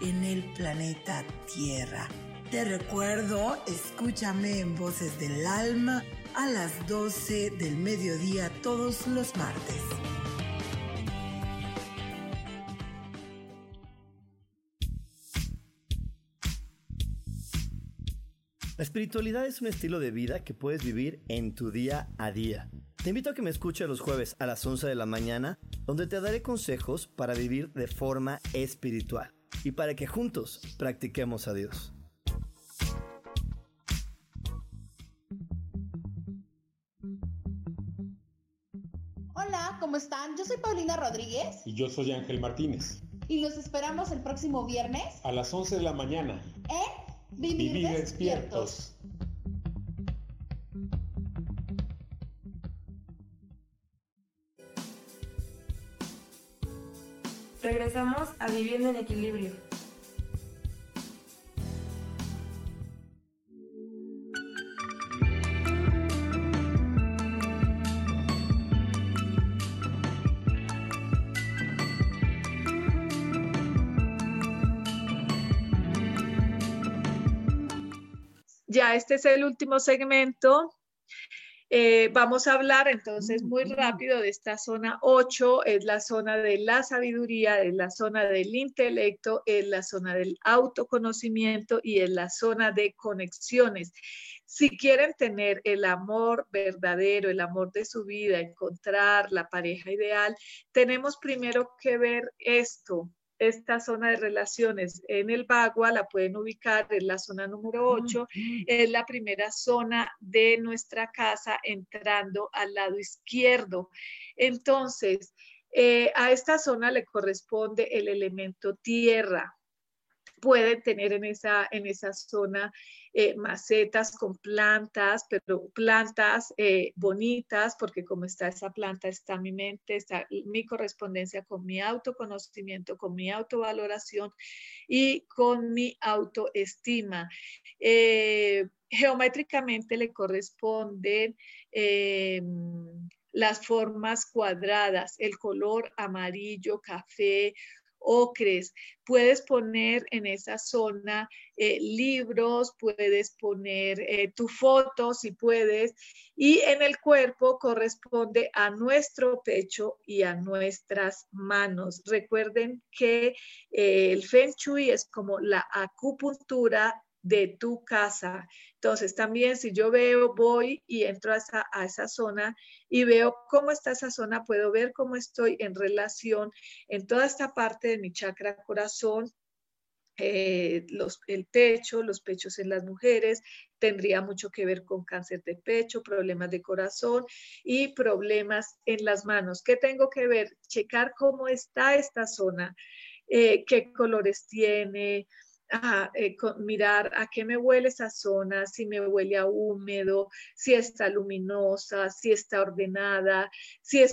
en el planeta Tierra. Te recuerdo, escúchame en Voces del Alma a las 12 del mediodía todos los martes. La espiritualidad es un estilo de vida que puedes vivir en tu día a día. Te invito a que me escuches los jueves a las 11 de la mañana, donde te daré consejos para vivir de forma espiritual y para que juntos practiquemos a Dios. Hola, ¿cómo están? Yo soy Paulina Rodríguez. Y yo soy Ángel Martínez. Y los esperamos el próximo viernes. A las 11 de la mañana. En Vivir, despiertos. Regresamos a Viviendo en Equilibrio. ya este es el último segmento. Eh, vamos a hablar entonces muy rápido de esta zona 8, es la zona de la sabiduría, es la zona del intelecto, es la zona del autoconocimiento y es la zona de conexiones. Si quieren tener el amor verdadero, el amor de su vida, encontrar la pareja ideal, tenemos primero que ver esto, esta zona de relaciones en el Bagua, la pueden ubicar en la zona número 8, es la primera zona de nuestra casa entrando al lado izquierdo. Entonces, eh, a esta zona le corresponde el elemento tierra pueden tener en esa, en esa zona eh, macetas con plantas, pero plantas eh, bonitas, porque como está esa planta, está mi mente, está mi correspondencia con mi autoconocimiento, con mi autovaloración y con mi autoestima. Eh, geométricamente le corresponden las formas cuadradas, el color amarillo, café, ocres. Puedes poner en esa zona eh, libros, puedes poner eh, tu foto si puedes, y en el cuerpo corresponde a nuestro pecho y a nuestras manos. Recuerden que eh, el Feng Shui es como la acupuntura de tu casa. Entonces, también si yo veo, voy y entro a esa, a esa, zona y veo cómo está esa zona, puedo ver cómo estoy en relación en toda esta parte de mi chakra corazón, eh, los, el pecho, los pechos en las mujeres, tendría mucho que ver con cáncer de pecho, problemas de corazón y problemas en las manos. ¿Qué tengo que ver? Checar cómo está esta zona, eh, qué colores tiene, eh, mirar a qué me huele esa zona, si me huele a húmedo, si está luminosa, si está ordenada, si,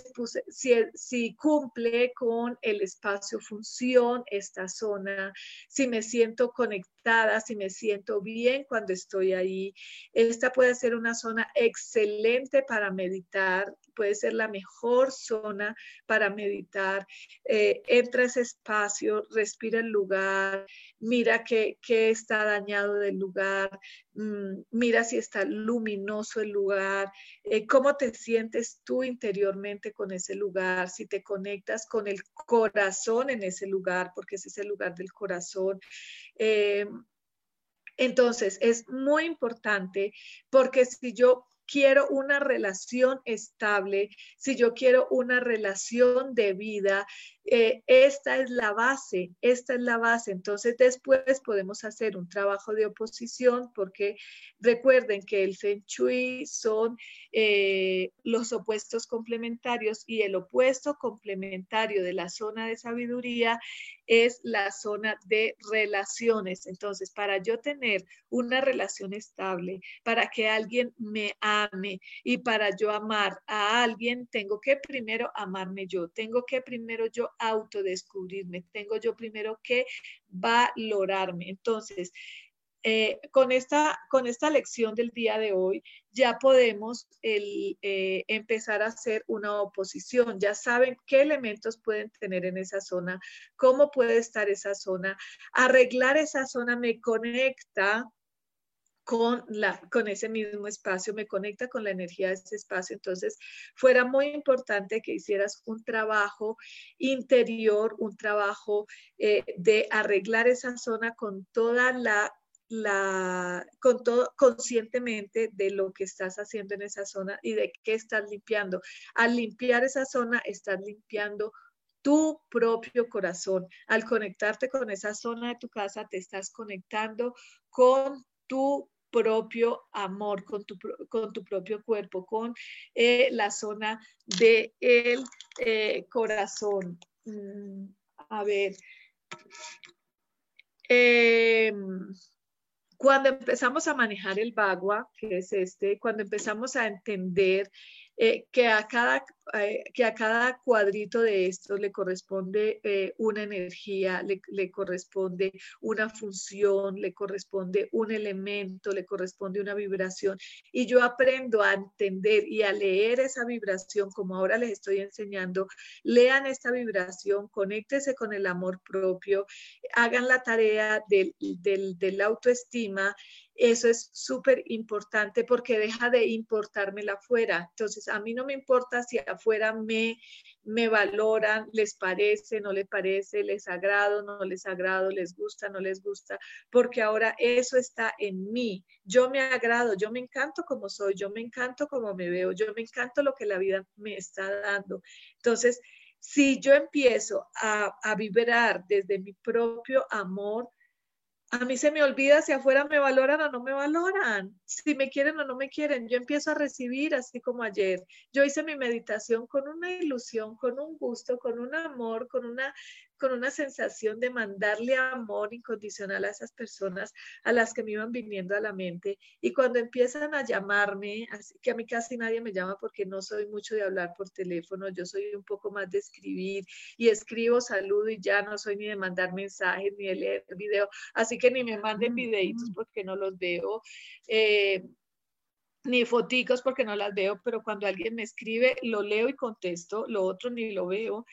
si, cumple con el espacio-función esta zona, si me siento conectada, si me siento bien cuando estoy ahí. Esta puede ser una zona excelente para meditar, puede ser la mejor zona para meditar. Eh, entra ese espacio, respira el lugar, mira qué, está dañado del lugar, mira si está luminoso el lugar, eh, cómo te sientes tú interiormente con ese lugar, si te conectas con el corazón en ese lugar, porque ese es el lugar del corazón. Eh, entonces, es muy importante porque si yo quiero una relación estable, si yo quiero una relación de vida, eh, esta es la base, esta es la base. Entonces después podemos hacer un trabajo de oposición porque recuerden que el Feng Shui son eh, los opuestos complementarios y el opuesto complementario de la zona de sabiduría es la zona de relaciones. Entonces, para yo tener una relación estable, para que alguien me ame y para yo amar a alguien, tengo que primero amarme yo, tengo que primero yo autodescubrirme, tengo yo primero que valorarme. Entonces, eh, con, esta, con esta lección del día de hoy ya podemos el, eh, empezar a hacer una oposición. Ya saben qué elementos pueden tener en esa zona, cómo puede estar esa zona. Arreglar esa zona me conecta con, la, con ese mismo espacio, me conecta con la energía de ese espacio. Entonces, fuera muy importante que hicieras un trabajo interior, un trabajo eh, de arreglar esa zona con toda la la, con todo conscientemente de lo que estás haciendo en esa zona y de qué estás limpiando. Al limpiar esa zona, estás limpiando tu propio corazón. Al conectarte con esa zona de tu casa, te estás conectando con tu propio amor, con tu, con tu propio cuerpo, con eh, la zona del de eh, corazón. Mm, a ver. Em, cuando empezamos a manejar el bagua, que es este, cuando empezamos a entender eh, que, a cada, eh, que a cada cuadrito de estos le corresponde eh, una energía, le, le, corresponde una función, le corresponde un elemento, le corresponde una vibración. Y yo aprendo a entender y a leer esa vibración como ahora les estoy enseñando. Lean esta vibración, conéctese con el amor propio, hagan la tarea del, del, del autoestima eso es súper importante porque deja de importarme la afuera. Entonces, a mí no me importa si afuera me, me valoran, les parece, no les parece, les agrado, no les agrado, les gusta, no les gusta, porque ahora eso está en mí. Yo me agrado, yo me encanto como soy, yo me encanto como me veo, yo me encanto lo que la vida me está dando. Entonces, si yo empiezo a, a vibrar desde mi propio amor, a mí se me olvida si afuera me valoran o no me valoran, si me quieren o no me quieren. Yo empiezo a recibir así como ayer. Yo hice mi meditación con una ilusión, con un gusto, con un amor, con una con una sensación de mandarle amor incondicional a esas personas a las que me iban viniendo a la mente. Y cuando empiezan a llamarme, así que a mí casi nadie me llama porque no soy mucho de hablar por teléfono, yo soy un poco más de escribir y escribo, saludo y ya no soy ni de mandar mensajes ni de leer video, así que ni me manden videitos porque no los veo. Eh, ni foticos porque no las veo, pero cuando alguien me escribe, lo leo y contesto, lo otro ni lo veo.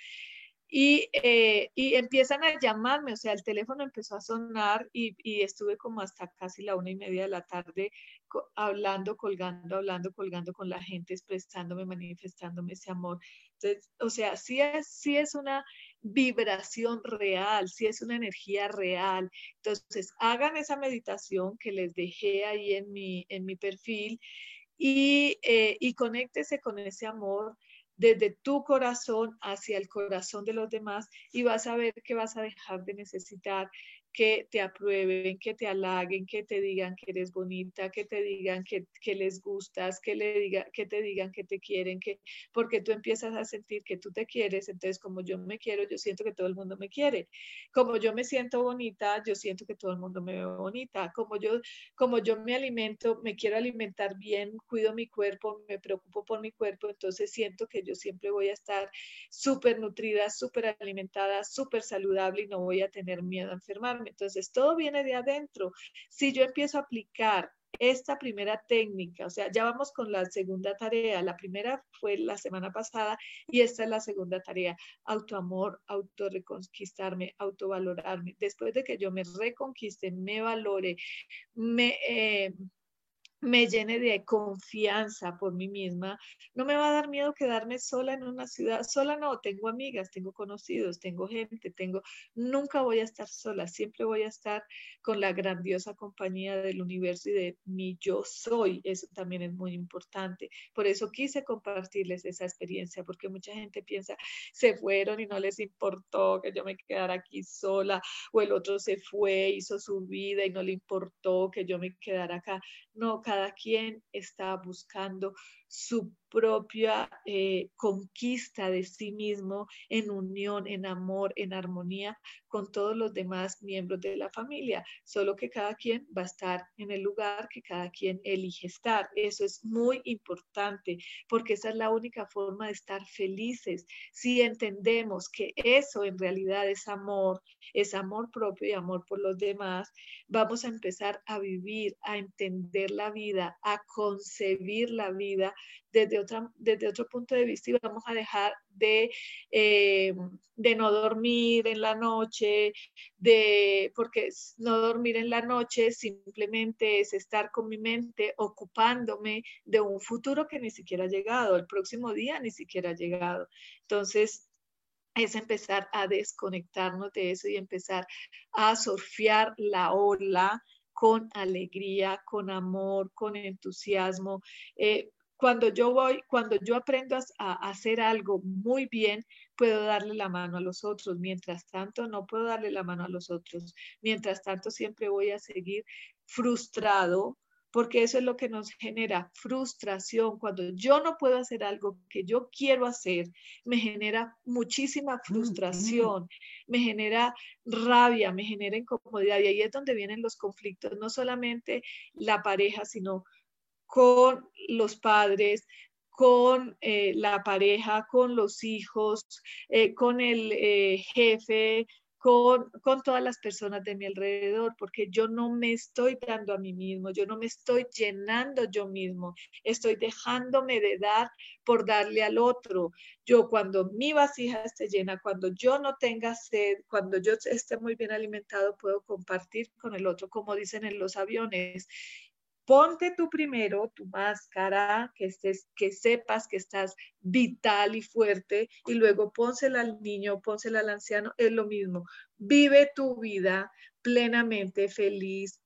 Eh, y, empiezan a llamarme, o sea, el teléfono empezó a sonar y, estuve como hasta casi la una y media de la tarde hablando, colgando, hablando, colgando con la gente, expresándome, manifestándome ese amor. Entonces, o sea, sí es, sí es una vibración real, sí es una energía real. Entonces, hagan esa meditación que les dejé ahí en mi, en mi perfil y, eh, y conéctese con ese amor desde tu corazón hacia el corazón de los demás y vas a ver que vas a dejar de necesitar que te aprueben, que te halaguen, que te digan que eres bonita, que te digan que, les gustas, que, le diga, que te digan que te quieren, que porque tú empiezas a sentir que tú te quieres, entonces como yo me quiero, yo siento que todo el mundo me quiere. Como yo me siento bonita, yo siento que todo el mundo me ve bonita. Como yo, como yo me alimento, me quiero alimentar bien, cuido mi cuerpo, me preocupo por mi cuerpo, entonces siento que yo siempre voy a estar súper nutrida, súper alimentada, súper saludable y no voy a tener miedo a enfermarme. Entonces, todo viene de adentro. Si yo empiezo a aplicar esta primera técnica, o sea, ya vamos con la segunda tarea. La primera fue la semana pasada y esta es la segunda tarea. Autoamor, autorreconquistarme, autovalorarme. Después de que yo me reconquiste, me valore, me... Eh, me llene de confianza por mí misma, no me va a dar miedo quedarme sola en una ciudad. Sola no, tengo amigas, tengo conocidos, tengo gente, tengo, nunca voy a estar sola, siempre voy a estar con la grandiosa compañía del universo y de mi yo soy. Eso también es muy importante. Por eso quise compartirles esa experiencia, porque mucha gente piensa, se fueron y no les importó que yo me quedara aquí sola, o el otro se fue, hizo su vida y no le importó que yo me quedara acá. No, cada quien está buscando su propia eh, conquista de sí mismo en unión, en amor, en armonía con todos los demás miembros de la familia, solo que cada quien va a estar en el lugar que cada quien elige estar. Eso es muy importante porque esa es la única forma de estar felices. Si entendemos que eso en realidad es amor, es amor propio y amor por los demás, vamos a empezar a vivir, a entender la vida, a concebir la vida desde, otra, desde otro punto de vista y vamos a dejar de, eh, de no dormir en la noche, de, porque no dormir en la noche simplemente es estar con mi mente ocupándome de un futuro que ni siquiera ha llegado, el próximo día ni siquiera ha llegado. Entonces, es empezar a desconectarnos de eso y empezar a surfear la ola con alegría, con amor, con entusiasmo. Eh, cuando yo voy, cuando yo aprendo a, hacer algo muy bien, puedo darle la mano a los otros. Mientras tanto, no puedo darle la mano a los otros. Mientras tanto, siempre voy a seguir frustrado porque eso es lo que nos genera frustración. Cuando yo no puedo hacer algo que yo quiero hacer, me genera muchísima frustración, me genera rabia, me genera incomodidad. Y ahí es donde vienen los conflictos, no solamente la pareja, sino con los padres, con eh, la pareja, con los hijos, eh, con el eh, jefe, con, con, todas las personas de mi alrededor, porque yo no me estoy dando a mí mismo, yo no me estoy llenando yo mismo, estoy dejándome de dar por darle al otro. Yo cuando mi vasija esté llena, cuando yo no tenga sed, cuando yo esté muy bien alimentado, puedo compartir con el otro, como dicen en los aviones ponte tú primero tu máscara, que, estés, que sepas que estás vital y fuerte, y luego pónsela al niño, pónsela al anciano, es lo mismo. Vive tu vida plenamente feliz,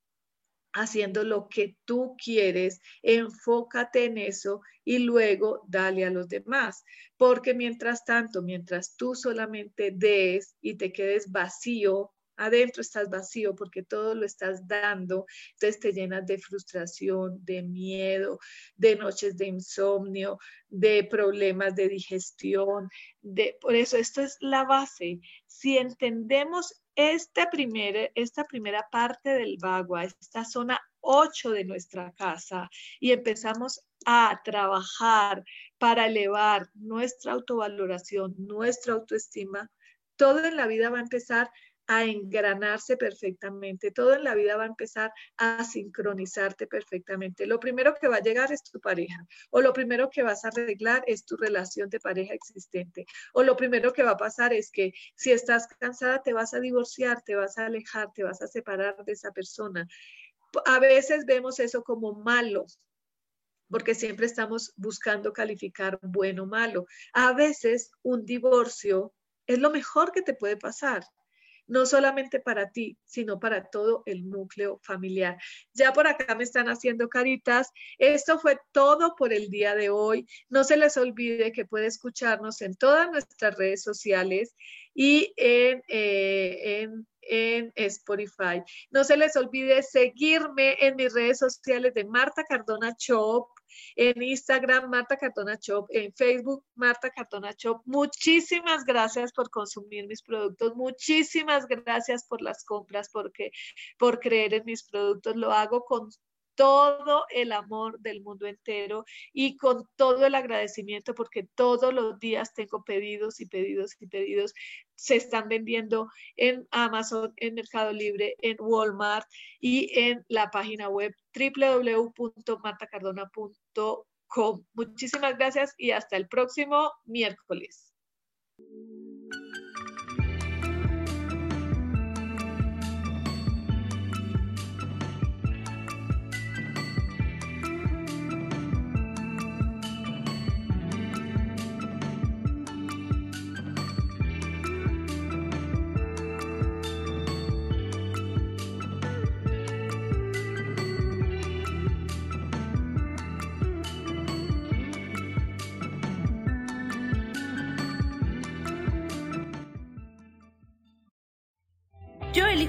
haciendo lo que tú quieres, enfócate en eso y luego dale a los demás. Porque mientras tanto, mientras tú solamente des y te quedes vacío, adentro estás vacío porque todo lo estás dando, entonces te llenas de frustración, de miedo, de noches de insomnio, de problemas de digestión, de, por eso esto es la base. Si entendemos esta primera, esta primera parte del Bagua, esta zona 8 de nuestra casa, y empezamos a trabajar para elevar nuestra autovaloración, nuestra autoestima, todo en la vida va a empezar a engranarse perfectamente. Todo en la vida va a empezar a sincronizarte perfectamente. Lo primero que va a llegar es tu pareja, o lo primero que vas a arreglar es tu relación de pareja existente, o lo primero que va a pasar es que si estás cansada te vas a divorciar, te vas a alejar, te vas a separar de esa persona. A veces vemos eso como malo, porque siempre estamos buscando calificar bueno o malo. A veces un divorcio es lo mejor que te puede pasar no solamente para ti, sino para todo el núcleo familiar. Ya por acá me están haciendo caritas. Esto fue todo por el día de hoy. No se les olvide que puede escucharnos en todas nuestras redes sociales y en, eh, Spotify. No se les olvide seguirme en mis redes sociales de Marta Cardona Shop, en Instagram Marta Cardona Shop, en Facebook Marta Cardona Shop. Muchísimas gracias por consumir mis productos, muchísimas gracias por las compras, porque por creer en mis productos. Lo hago con todo el amor del mundo entero y con todo el agradecimiento porque todos los días tengo pedidos y pedidos y pedidos. Se están vendiendo en Amazon, en Mercado Libre, en Walmart y en la página web www.martacardona.com. Muchísimas gracias y hasta el próximo miércoles.